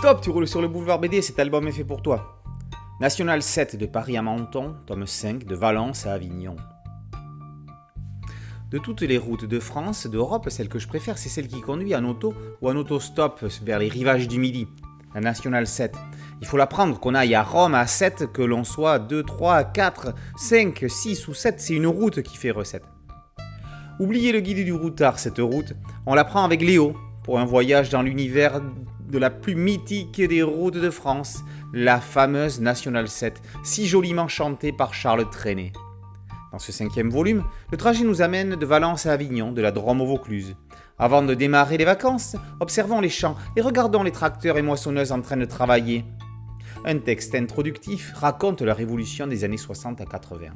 Stop, tu roules sur le boulevard BD, cet album est fait pour toi. National 7 de Paris à Menton, tome 5 de Valence à Avignon. De toutes les routes de France, d'Europe, celle que je préfère, c'est celle qui conduit en auto ou en autostop vers les rivages du Midi, la National 7. Il faut la prendre, qu'on aille à Rome à 7, que l'on soit 2, 3, 4, 5, 6 ou 7, c'est une route qui fait recette. Oubliez le guide du routard, cette route, on la prend avec Léo pour un voyage dans l'univers de la plus mythique des routes de France, la fameuse National 7, si joliment chantée par Charles Trenet. Dans ce cinquième volume, le trajet nous amène de Valence à Avignon, de la Drôme au Vaucluse. Avant de démarrer les vacances, observons les champs et regardons les tracteurs et moissonneuses en train de travailler. Un texte introductif raconte la révolution des années 60 à 80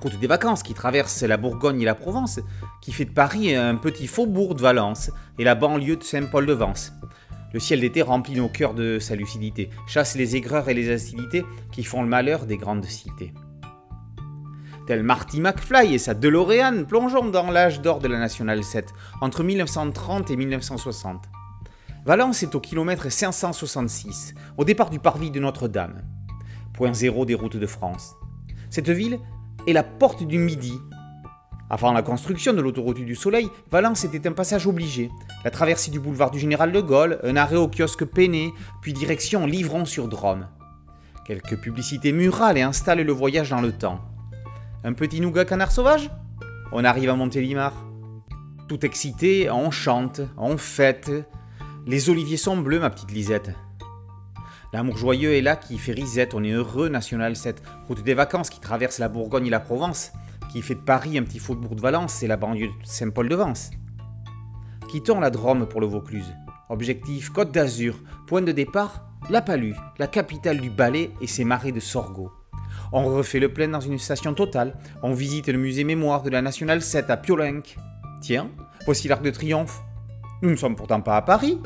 route des vacances qui traverse la Bourgogne et la Provence, qui fait de Paris un petit faubourg de Valence et la banlieue de Saint-Paul-de-Vence. Le ciel d'été remplit nos cœurs de sa lucidité, chasse les aigreurs et les acidités qui font le malheur des grandes cités. Tel Marty McFly et sa DeLorean, plongeons dans l'âge d'or de la Nationale 7, entre 1930 et 1960. Valence est au kilomètre 566, au départ du parvis de Notre-Dame, point zéro des routes de France. Cette ville et la porte du Midi. Avant la construction de l'autoroute du Soleil, Valence était un passage obligé. La traversée du boulevard du Général de Gaulle, un arrêt au kiosque Péné, puis direction Livron-sur-Drôme. Quelques publicités murales et installent le voyage dans le temps. Un petit nougat canard sauvage? On arrive à Montélimar. Tout excité, on chante, on fête. Les oliviers sont bleus, ma petite Lisette. L'amour joyeux est là qui fait risette, on est heureux, National 7. Route des vacances qui traverse la Bourgogne et la Provence, qui fait de Paris un petit faubourg de Valence et la banlieue de Saint-Paul-de-Vence. Quittons la Drôme pour le Vaucluse. Objectif Côte d'Azur, point de départ, La Palue, la capitale du ballet et ses marais de sorgho. On refait le plein dans une station totale, on visite le musée mémoire de la Nationale 7 à Piolenc. Tiens, voici l'Arc de Triomphe. Nous ne sommes pourtant pas à Paris.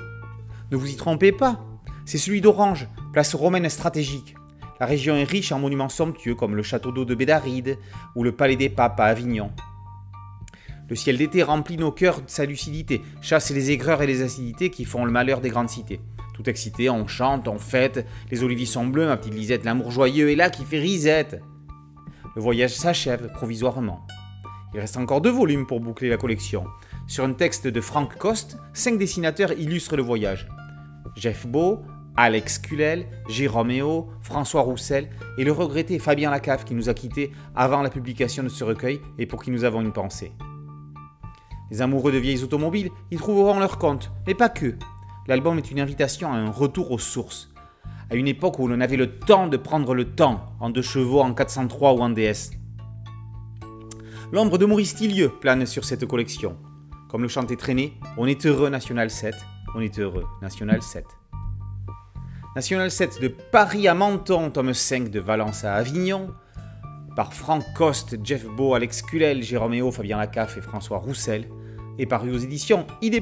Ne vous y trompez pas, c'est celui d'Orange, place romaine stratégique. La région est riche en monuments somptueux comme le château d'eau de Bédaride ou le palais des papes à Avignon. Le ciel d'été remplit nos cœurs de sa lucidité, chasse les aigreurs et les acidités qui font le malheur des grandes cités. Tout excité, on chante, on fête, les oliviers sont bleus, ma petite Lisette, l'amour joyeux est là qui fait risette. Le voyage s'achève provisoirement. Il reste encore deux volumes pour boucler la collection. Sur un texte de Frank Coste, cinq dessinateurs illustrent le voyage. Jeff Beau, Alex Culel, Jérôme François Roussel et le regretté Fabien Lacave qui nous a quittés avant la publication de ce recueil et pour qui nous avons une pensée. Les amoureux de vieilles automobiles y trouveront leur compte, mais pas que. L'album est une invitation à un retour aux sources, à une époque où l'on avait le temps de prendre le temps, en deux chevaux, en 403 ou en DS. L'ombre de Maurice Tillieu plane sur cette collection. Comme le chantait Traîné, on est heureux National 7, on est heureux National 7. National 7 de Paris à Menton, tome 5 de Valence à Avignon, par Franck Coste, Jeff Beau, Alex Culel, Jérôme Fabien Lacaffe et François Roussel, et paru aux éditions ID+,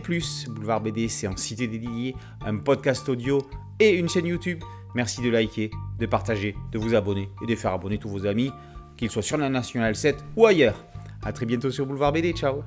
Boulevard BD, c'est en cité dédiée, un podcast audio et une chaîne YouTube. Merci de liker, de partager, de vous abonner et de faire abonner tous vos amis, qu'ils soient sur la National 7 ou ailleurs. A très bientôt sur Boulevard BD, ciao